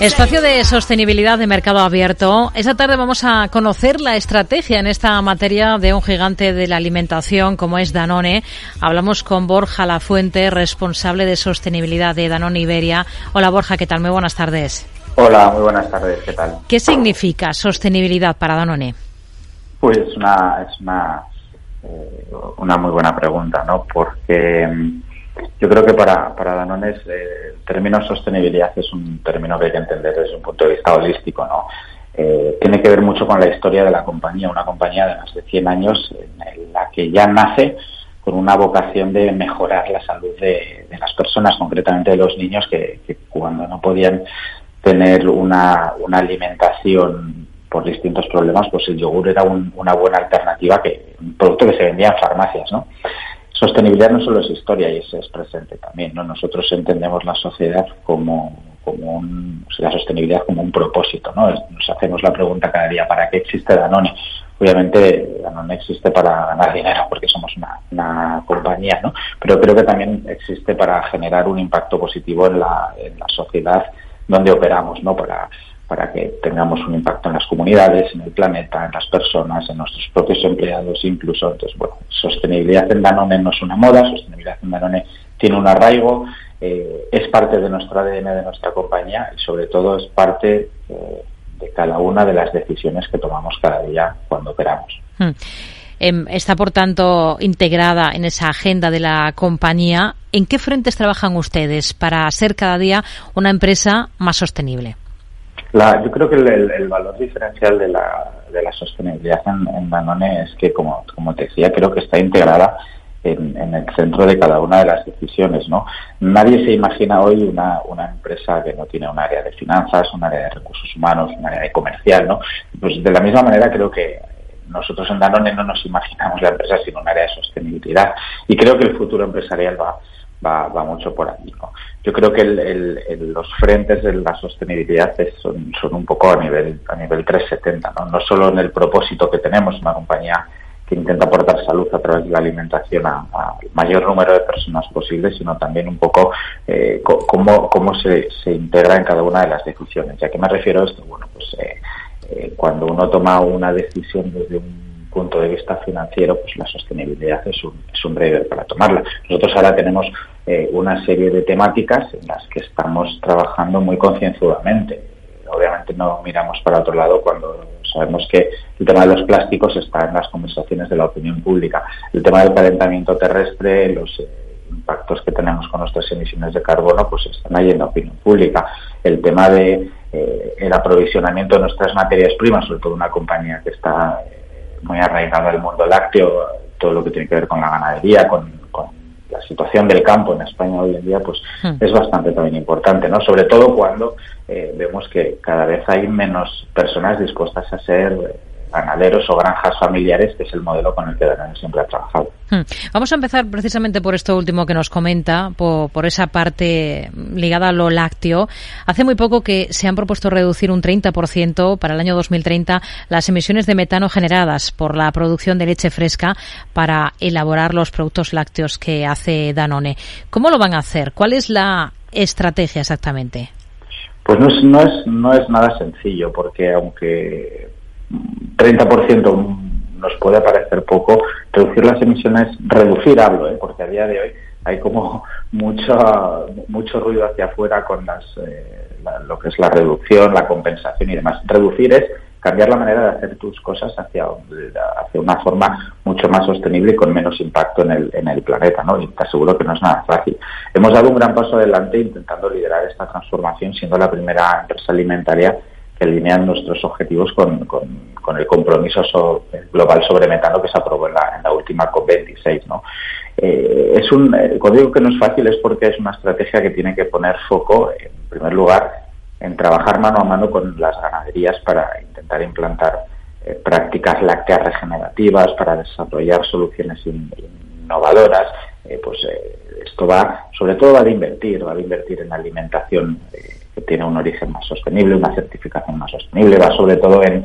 Espacio de sostenibilidad de mercado abierto. Esta tarde vamos a conocer la estrategia en esta materia de un gigante de la alimentación como es Danone. Hablamos con Borja Lafuente, responsable de sostenibilidad de Danone Iberia. Hola Borja, ¿qué tal? Muy buenas tardes. Hola, muy buenas tardes, ¿qué tal? ¿Qué significa sostenibilidad para Danone? Pues una, es una, eh, una muy buena pregunta, ¿no? Porque mm, yo creo que para, para Danone eh, el término sostenibilidad es un término que hay que entender desde un punto de vista holístico, ¿no? Eh, tiene que ver mucho con la historia de la compañía, una compañía de más de 100 años en la que ya nace con una vocación de mejorar la salud de, las personas, concretamente de los niños que, cuando no podían tener una, una, alimentación por distintos problemas, pues el yogur era una buena alternativa, que un producto que se vendía en farmacias, ¿no? Sostenibilidad no solo es historia y es, presente también, ¿no? Nosotros entendemos la sociedad como, como un, la sostenibilidad como un propósito, ¿no? Nos hacemos la pregunta cada día, ¿para qué existe Danone? Obviamente Danone existe para ganar dinero porque somos una, una compañía, ¿no? Pero creo que también existe para generar un impacto positivo en la, en la sociedad donde operamos, ¿no? Para para que tengamos un impacto en las comunidades, en el planeta, en las personas, en nuestros propios empleados incluso. Entonces, bueno, sostenibilidad en Danone no es una moda, sostenibilidad en Danone tiene un arraigo, eh, es parte de nuestro ADN, de nuestra compañía y sobre todo es parte eh, de cada una de las decisiones que tomamos cada día cuando operamos. Hmm. Em, está, por tanto, integrada en esa agenda de la compañía. ¿En qué frentes trabajan ustedes para ser cada día una empresa más sostenible? Yo creo que el, valor diferencial de la, de la sostenibilidad en, Danone es que, como, como te decía, creo que está integrada en, el centro de cada una de las decisiones. ¿no? Nadie se imagina hoy una, una empresa que no tiene un área de finanzas, un área de recursos humanos, un área de comercial. ¿no? Pues de la misma manera creo que nosotros en Danone no nos imaginamos la empresa sin un área de sostenibilidad y creo que el futuro empresarial va va, mucho por. ¿no? Yo creo que los frentes de la sostenibilidad son, un poco a nivel, a nivel 370, ¿no? no solo en el propósito que tenemos, una compañía que intenta aportar salud a través de la alimentación al mayor número de personas posible, sino también un poco eh, cómo, cómo se, se, integra en cada una de las decisiones. ¿Y a qué me refiero a esto? Bueno, pues eh, eh, cuando uno toma una decisión desde un punto de vista financiero, pues la sostenibilidad es un, es un driver para tomarla. Nosotros ahora tenemos eh, una serie de temáticas en las que estamos trabajando muy concienzudamente. Obviamente no miramos para otro lado cuando sabemos que el tema de los plásticos está en las conversaciones de la opinión pública. El tema del calentamiento terrestre, los eh, impactos que tenemos con nuestras emisiones de carbono, pues están ahí en la opinión pública. El tema de eh, el aprovisionamiento de nuestras materias primas, sobre todo una compañía que está muy arraigado al mundo lácteo, todo lo que tiene que ver con la ganadería, con, la situación del campo en España hoy en día, pues hmm. es bastante también importante, ¿no? Sobre todo cuando eh, vemos que cada vez hay menos personas dispuestas a ser eh, ganaderos o granjas familiares, que es el modelo con el que Danone siempre ha trabajado. Hmm. Vamos a empezar precisamente por esto último que nos comenta, por, esa parte ligada a lo lácteo. Hace muy poco que se han propuesto reducir un 30% para el año 2030 las emisiones de metano generadas por la producción de leche fresca para elaborar los productos lácteos que hace Danone. ¿Cómo lo van a hacer? ¿Cuál es la estrategia exactamente? Pues no es, no es, no es nada sencillo, porque aunque 30% nos puede parecer poco, reducir las emisiones, reducir hablo, ¿eh? porque a día de hoy hay como mucho, mucho ruido hacia afuera con las, eh, lo que es la reducción, la compensación y demás. Reducir es cambiar la manera de hacer tus cosas hacia, hacia una forma mucho más sostenible y con menos impacto en el, en el planeta, ¿no? Y te aseguro que no es nada fácil. Hemos dado un gran paso adelante intentando liderar esta transformación, siendo la primera empresa alimentaria que alinean nuestros objetivos con, con, el compromiso global sobre metano que se aprobó en la, última COP26. ¿no? Eh, es un, cuando digo que no es fácil es porque es una estrategia que tiene que poner foco, en primer lugar, en trabajar mano a mano con las ganaderías para intentar implantar eh, prácticas lácteas regenerativas, para desarrollar soluciones innovadoras. Eh, pues esto va, sobre todo, va a invertir, va a invertir en alimentación que tiene un origen más sostenible, una certificación más sostenible, va sobre todo en,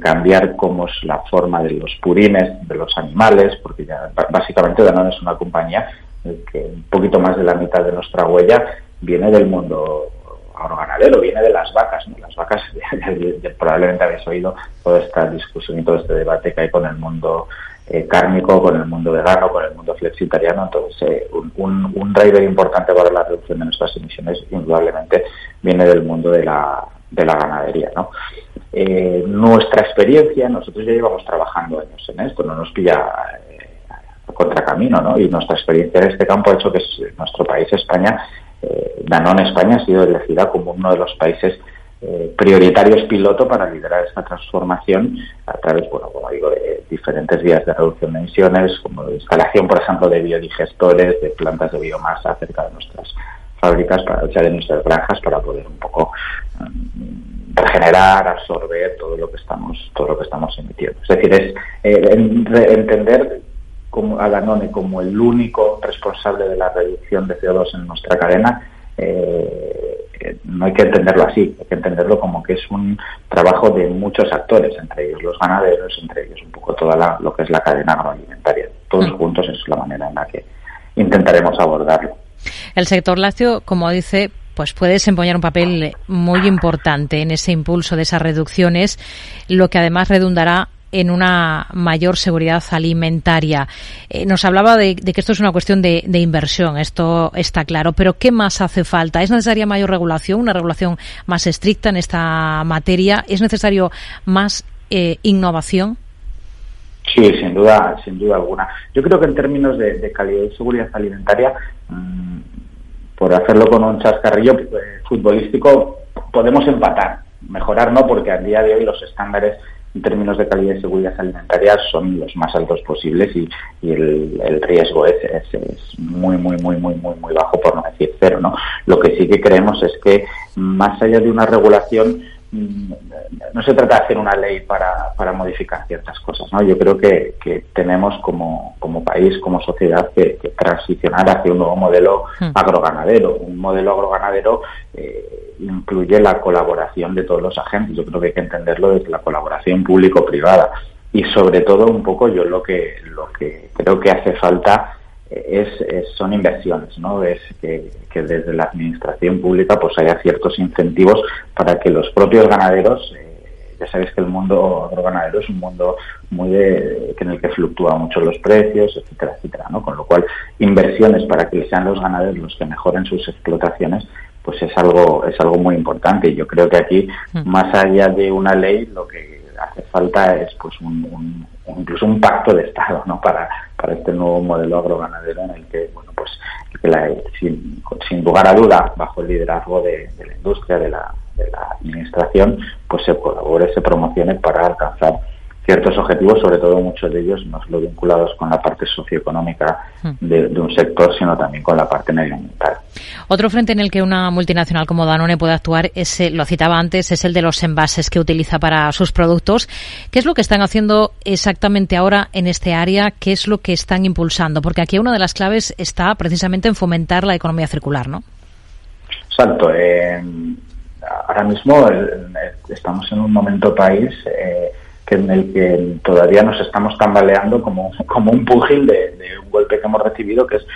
cambiar cómo es la forma de los purines de los animales, porque ya básicamente Danone es una compañía que un poquito más de la mitad de nuestra huella viene del mundo agroganadero, viene de las vacas. Las vacas, probablemente habéis oído toda esta discusión y todo este debate que hay con el mundo eh, cárnico, con el mundo vegano, con el mundo flexitariano. Entonces, eh, un, un, driver importante para la reducción de nuestras emisiones, indudablemente, viene del mundo de la, de la ganadería. Eh, nuestra experiencia, nosotros ya llevamos trabajando años en esto, no nos pilla a contracamino, ¿no? Y nuestra experiencia en este campo ha hecho que nuestro país, España, eh, Danone España ha sido elegida como uno de los países eh, prioritarios piloto para liderar esta transformación a través, bueno, como digo, de diferentes vías de reducción de emisiones, como la instalación, por ejemplo, de biodigestores, de plantas de biomasa cerca de nuestras fábricas, para, o sea, de nuestras granjas, para poder un poco mm, regenerar, absorber todo lo que estamos, todo lo que estamos emitiendo. Es decir, es eh, entender como a Danone como el único responsable de la reducción de CO2 en nuestra cadena eh, no hay que entenderlo así, hay que entenderlo como que es un trabajo de muchos actores, entre ellos los ganaderos, entre ellos un poco toda lo que es la cadena agroalimentaria. Todos mm. juntos es la manera en la que intentaremos abordarlo. El sector lácteo, como dice, pues puede desempeñar un papel muy importante en ese impulso de esas reducciones, lo que además redundará en una mayor seguridad alimentaria. Eh, nos hablaba de, que esto es una cuestión de, inversión, esto está claro, pero ¿qué más hace falta? ¿Es necesaria mayor regulación, una regulación más estricta en esta materia? ¿Es necesario más eh, innovación? Sí, sin duda, sin duda alguna. Yo creo que en términos de, calidad y seguridad alimentaria, mm, por hacerlo con un chascarrillo eh, futbolístico, podemos empatar. Mejorar no, porque a día de hoy los estándares en términos de calidad y seguridad alimentaria son los más altos posibles y, el, riesgo es, es, muy, muy, muy, muy, muy, muy bajo, por no decir cero. ¿no? Lo que sí que creemos es que más allá de una regulación, no se trata de hacer una ley para, para modificar ciertas cosas. ¿no? Yo creo que, que tenemos como, como, país, como sociedad, que, transicionar hacia un nuevo modelo hmm. agroganadero. Un modelo agroganadero eh, incluye la colaboración de todos los agentes. Yo creo que hay que entenderlo desde la colaboración público-privada. Y sobre todo un poco yo lo que, lo que creo que hace falta es, son inversiones, ¿no? Es que, desde la administración pública pues haya ciertos incentivos para que los propios ganaderos eh, ya sabéis que el mundo agroganadero es un mundo muy de, en el que fluctúan mucho los precios, etcétera, etcétera, ¿no? Con lo cual, inversiones para que sean los ganaderos los que mejoren sus explotaciones, pues es algo, es algo muy importante. Y yo creo que aquí, mm. más allá de una ley, lo que hace falta es pues un, incluso un pacto de Estado, ¿no? Para, para este nuevo modelo agroganadero en el que, bueno, pues sin, sin lugar a duda, bajo el liderazgo de la industria, de la, de la administración, pues se colabore, se promocione para alcanzar ciertos objetivos, sobre todo muchos de ellos no solo vinculados con la parte socioeconómica hmm. de, de, un sector, sino también con la parte medioambiental. Otro frente en el que una multinacional como Danone puede actuar, es, lo citaba antes, es el de los envases que utiliza para sus productos. ¿Qué es lo que están haciendo exactamente ahora en este área? ¿Qué es lo que están impulsando? Porque aquí una de las claves está precisamente en fomentar la economía circular, ¿no? Exacto. Eh, ahora mismo estamos en un momento país eh, en el que todavía nos estamos tambaleando como, como un pugil de, un golpe que hemos recibido, que es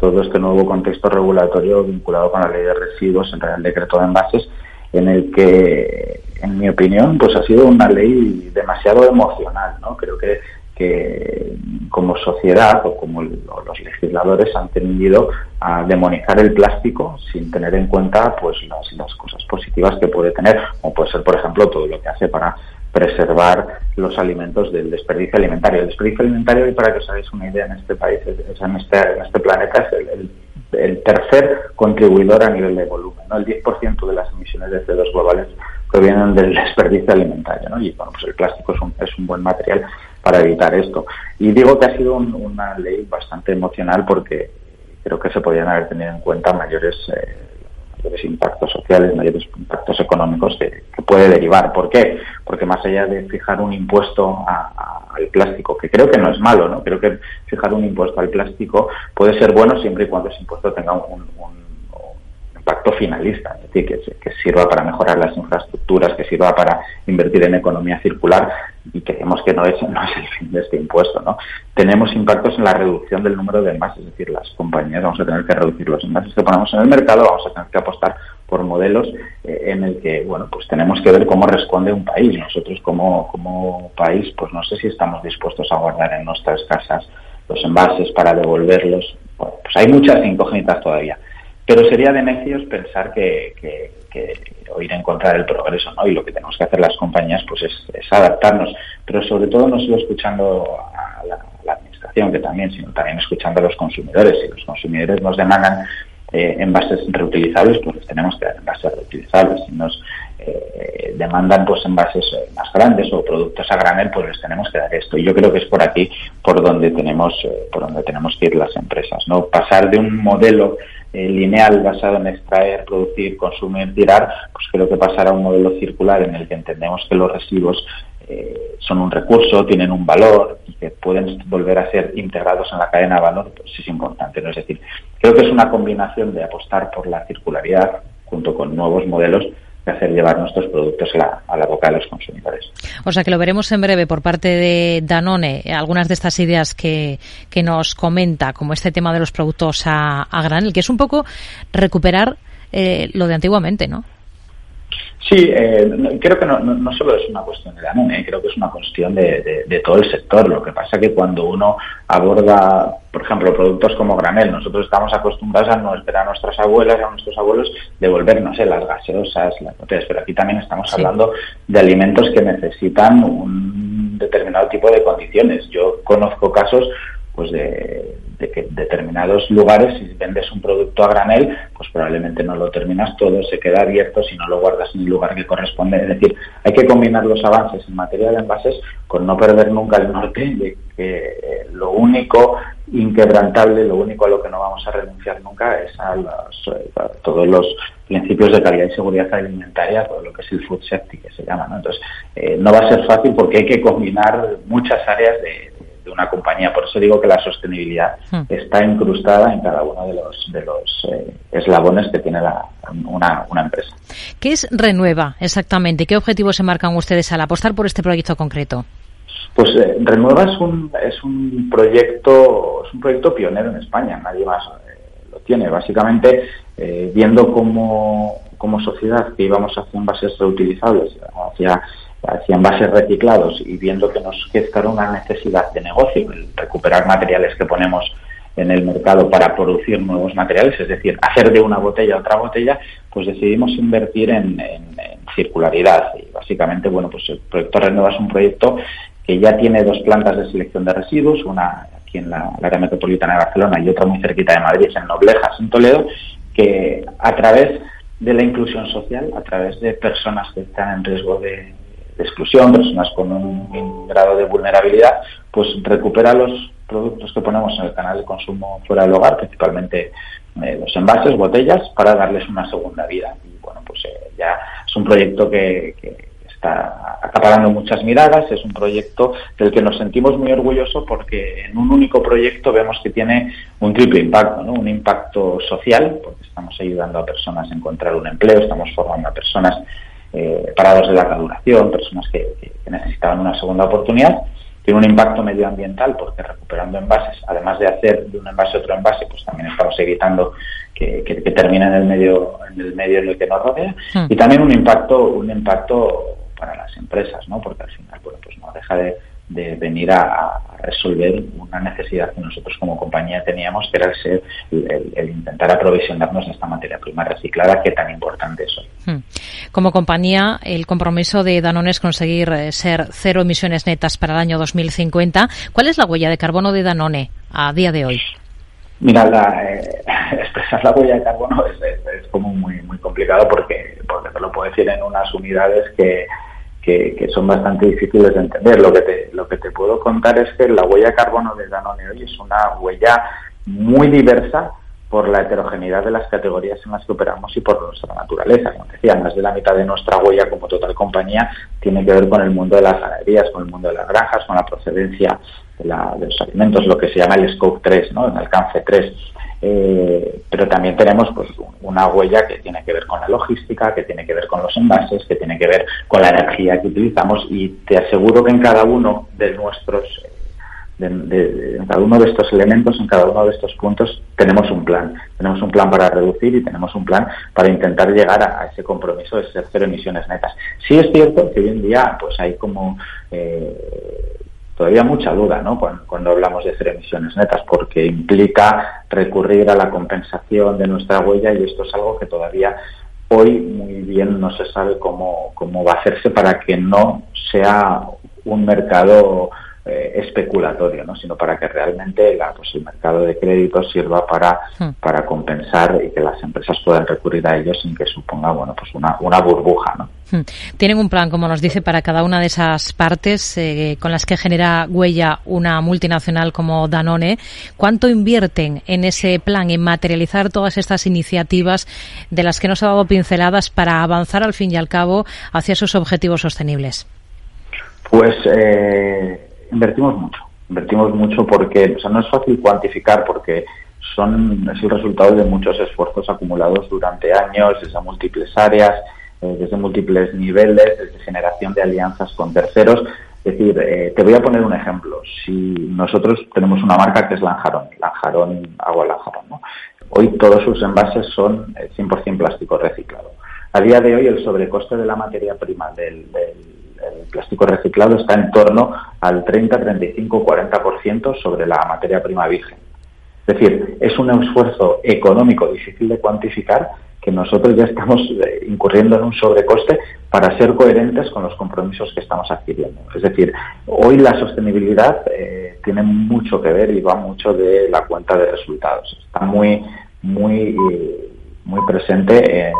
todo este nuevo contexto regulatorio vinculado con la ley de residuos, entre el decreto de envases, en el que, en mi opinión, pues ha sido una ley demasiado emocional, ¿no? Creo que que como sociedad o como los legisladores han tendido a demonizar el plástico sin tener en cuenta pues las cosas positivas que puede tener, como puede ser por ejemplo todo lo que hace para preservar los alimentos del desperdicio alimentario. El desperdicio alimentario, y para que os hagáis una idea en este país, es, en, este, en este planeta, es el, el, tercer contribuidor a nivel de volumen. ¿no? El 10% de las emisiones de CO2 globales provienen del desperdicio alimentario. Y bueno, pues el plástico es un, es un buen material para evitar esto. Y digo que ha sido una ley bastante emocional porque creo que se podían haber tenido en cuenta mayores, eh, mayores impactos sociales, mayores impactos económicos que, puede derivar. ¿Por qué? Porque más allá de fijar un impuesto al plástico, que creo que no es malo, ¿no? Creo que fijar un impuesto al plástico puede ser bueno siempre y cuando ese impuesto tenga un impacto finalista, es decir, que, sirva para mejorar las infraestructuras, que sirva para invertir en economía circular y creemos que no es, no es el fin de este impuesto. ¿no? Tenemos impactos en la reducción del número de envases, es decir, las compañías vamos a tener que reducir los envases que ponemos en el mercado, vamos a tener que apostar por modelos eh, en el que, bueno, pues tenemos que ver cómo responde un país. Nosotros como, como país, pues no sé si estamos dispuestos a guardar en nuestras casas los envases para devolverlos. pues hay muchas incógnitas todavía. Pero sería de necios pensar que, o ir en contra del progreso, ¿no? Y lo que tenemos que hacer las compañías, pues es, adaptarnos, pero sobre todo no solo escuchando a la, administración, que también, sino también escuchando a los consumidores. Si los consumidores nos demandan eh, envases reutilizables, pues tenemos que dar envases reutilizables. Si nos eh, demandan pues envases eh, más grandes o productos a granel, pues les tenemos que dar esto. Y yo creo que es por aquí por donde tenemos, eh, por donde tenemos que ir las empresas, ¿no? Pasar de un modelo eh, lineal basado en extraer, producir, consumir, tirar, pues creo que pasar a un modelo circular en el que entendemos que los residuos eh, son un recurso, tienen un valor y que pueden volver a ser integrados en la cadena de valor, pues es importante. Es decir, creo que es una combinación de apostar por la circularidad junto con nuevos modelos hacer llevar nuestros productos a la, boca de los consumidores. O sea que lo veremos en breve por parte de Danone, algunas de estas ideas que, que nos comenta, como este tema de los productos a, a granel, que es un poco recuperar eh, lo de antiguamente, ¿no? Sí, eh, creo que no, no, solo es una cuestión de Danone, eh, creo que es una cuestión de, de, todo el sector. Lo que pasa que cuando uno aborda, por ejemplo, productos como granel, nosotros estamos acostumbrados a no esperar a nuestras abuelas y a nuestros abuelos devolvernos eh, las gaseosas, las botellas, pero aquí también estamos hablando de alimentos que necesitan un determinado tipo de condiciones. Yo conozco casos pues de, que determinados lugares, si vendes un producto a granel, pues probablemente no lo terminas todo, se queda abierto si no lo guardas en el lugar que corresponde. Es decir, hay que combinar los avances en materia de envases con no perder nunca el norte de que eh, lo único inquebrantable, lo único a lo que no vamos a renunciar nunca es a, eh, todos los principios de calidad y seguridad alimentaria, todo lo que es el food safety que se llama. ¿no? Entonces, eh, no va a ser fácil porque hay que combinar muchas áreas de, de una compañía. Por eso digo que la sostenibilidad hmm. está incrustada en cada uno de los, de los eh, eslabones que tiene una, una, empresa. ¿Qué es Renueva exactamente? ¿Qué objetivos se marcan ustedes al apostar por este proyecto concreto? Pues eh, Renueva es un, es un proyecto es un proyecto pionero en España, nadie más eh, lo tiene. Básicamente, viendo cómo, como sociedad que íbamos hacia envases reutilizables, hacia hacia envases reciclados y viendo que nos queda una necesidad de negocio, el recuperar materiales que ponemos en el mercado para producir nuevos materiales, es decir, hacer de una botella otra botella, pues decidimos invertir en, circularidad. Y básicamente, bueno, pues el proyecto Renova es un proyecto que ya tiene dos plantas de selección de residuos, una aquí en la, área metropolitana de Barcelona y otra muy cerquita de Madrid, en Noblejas, en Toledo, que a través de la inclusión social, a través de personas que están en riesgo de, de exclusión, personas con un, grado de vulnerabilidad, pues recupera los productos que ponemos en el canal de consumo fuera del hogar, principalmente eh, los envases, botellas, para darles una segunda vida. Y bueno, pues eh, ya es un proyecto que, está acaparando muchas miradas, es un proyecto del que nos sentimos muy orgullosos porque en un único proyecto vemos que tiene un triple impacto, ¿no? un impacto social, porque estamos ayudando a personas a encontrar un empleo, estamos formando a personas eh, parados de larga duración, personas que, necesitaban una segunda oportunidad. Tiene un impacto medioambiental porque recuperando envases, además de hacer de un envase otro envase, pues también estamos evitando que, que, termine en el medio en el medio en el que nos rodea. Hmm. Y también un impacto un impacto para las empresas, ¿no? Porque al final, bueno, pues no deja de de venir a, resolver una necesidad que nosotros como compañía teníamos, que era el, ser, el, intentar aprovisionarnos de esta materia prima reciclada que tan importante es hoy. Hmm. Como compañía, el compromiso de Danone es conseguir eh, ser cero emisiones netas para el año 2050. ¿Cuál es la huella de carbono de Danone a día de hoy? Mira, la, eh, expresar la huella de carbono es, es, como muy muy complicado porque, porque te lo puedo decir en unas unidades que que, son bastante difíciles de entender. Lo que, te, lo que te puedo contar es que la huella carbono de Danone hoy es una huella muy diversa por la heterogeneidad de las categorías en las que operamos y por nuestra naturaleza. Como decía, más de la mitad de nuestra huella como total compañía tiene que ver con el mundo de las ganaderías, con el mundo de las granjas, con la procedencia de, los alimentos, lo que se llama el Scope 3, ¿no? el alcance 3. Eh, pero también tenemos pues una huella que tiene que ver con la logística, que tiene que ver con los envases, que tiene que ver con la energía que utilizamos y te aseguro que en cada uno de nuestros en cada uno de estos elementos, en cada uno de estos puntos, tenemos un plan. Tenemos un plan para reducir y tenemos un plan para intentar llegar a, ese compromiso de ser cero emisiones netas. Sí es cierto que hoy en día pues hay como eh, todavía mucha duda ¿no? cuando, hablamos de cero emisiones netas, porque implica recurrir a la compensación de nuestra huella y esto es algo que todavía hoy muy bien no se sabe cómo, cómo va a hacerse para que no sea un mercado eh, especulatorio, ¿no? sino para que realmente la, pues, el mercado de crédito sirva para, hmm. para compensar y que las empresas puedan recurrir a ellos sin que suponga bueno, pues una, una burbuja. ¿no? Hmm. Tienen un plan, como nos dice, para cada una de esas partes eh, con las que genera huella una multinacional como Danone. ¿Cuánto invierten en ese plan, en materializar todas estas iniciativas de las que nos ha dado pinceladas para avanzar al fin y al cabo hacia esos objetivos sostenibles? Pues eh, invertimos mucho. Invertimos mucho porque o sea, no es fácil cuantificar porque son es el resultado de muchos esfuerzos acumulados durante años desde múltiples áreas, eh, desde múltiples niveles, desde generación de alianzas con terceros. Es decir, eh, te voy a poner un ejemplo. Si nosotros tenemos una marca que es Lanjarón, Lanjarón, agua Lanjarón, ¿no? Hoy todos sus envases son 100% eh, plástico reciclado. A día de hoy el sobrecoste de la materia prima del el plástico reciclado está en torno al 30, 35, 40% sobre la materia prima virgen. Es decir, es un esfuerzo económico difícil de cuantificar que nosotros ya estamos eh, incurriendo en un sobrecoste para ser coherentes con los compromisos que estamos adquiriendo. Es decir, hoy la sostenibilidad eh, tiene mucho que ver y va mucho de la cuenta de resultados. Está muy, muy, muy presente en,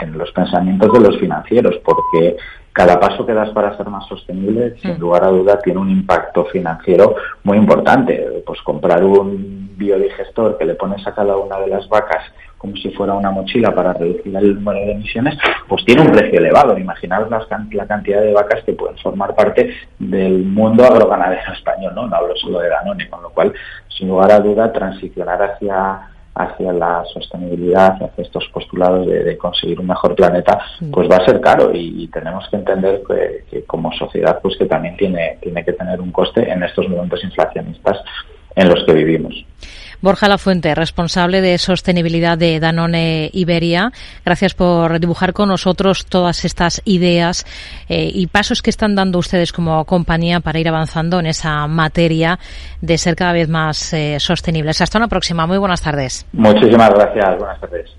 en los pensamientos de los financieros, porque cada paso que das para ser más sostenible, sin mm. lugar a duda, tiene un impacto financiero muy importante. Pues comprar un biodigestor que le pones a cada una de las vacas como si fuera una mochila para reducir el número de emisiones, pues tiene un precio elevado. Imaginaos la cantidad de vacas que pueden formar parte del mundo agroganadero español, ¿no? No hablo solo de Danone, con lo cual, sin lugar a duda, transicionar hacia hacia la sostenibilidad, hacia estos postulados de, conseguir un mejor planeta, pues va a ser caro y, tenemos que entender que, como sociedad pues que también tiene, tiene que tener un coste en estos momentos inflacionistas en los que vivimos. Borja Lafuente, responsable de sostenibilidad de Danone Iberia. Gracias por dibujar con nosotros todas estas ideas eh, y pasos que están dando ustedes como compañía para ir avanzando en esa materia de ser cada vez más eh, sostenibles. Hasta una próxima. Muy buenas tardes. Muchísimas gracias. Buenas tardes.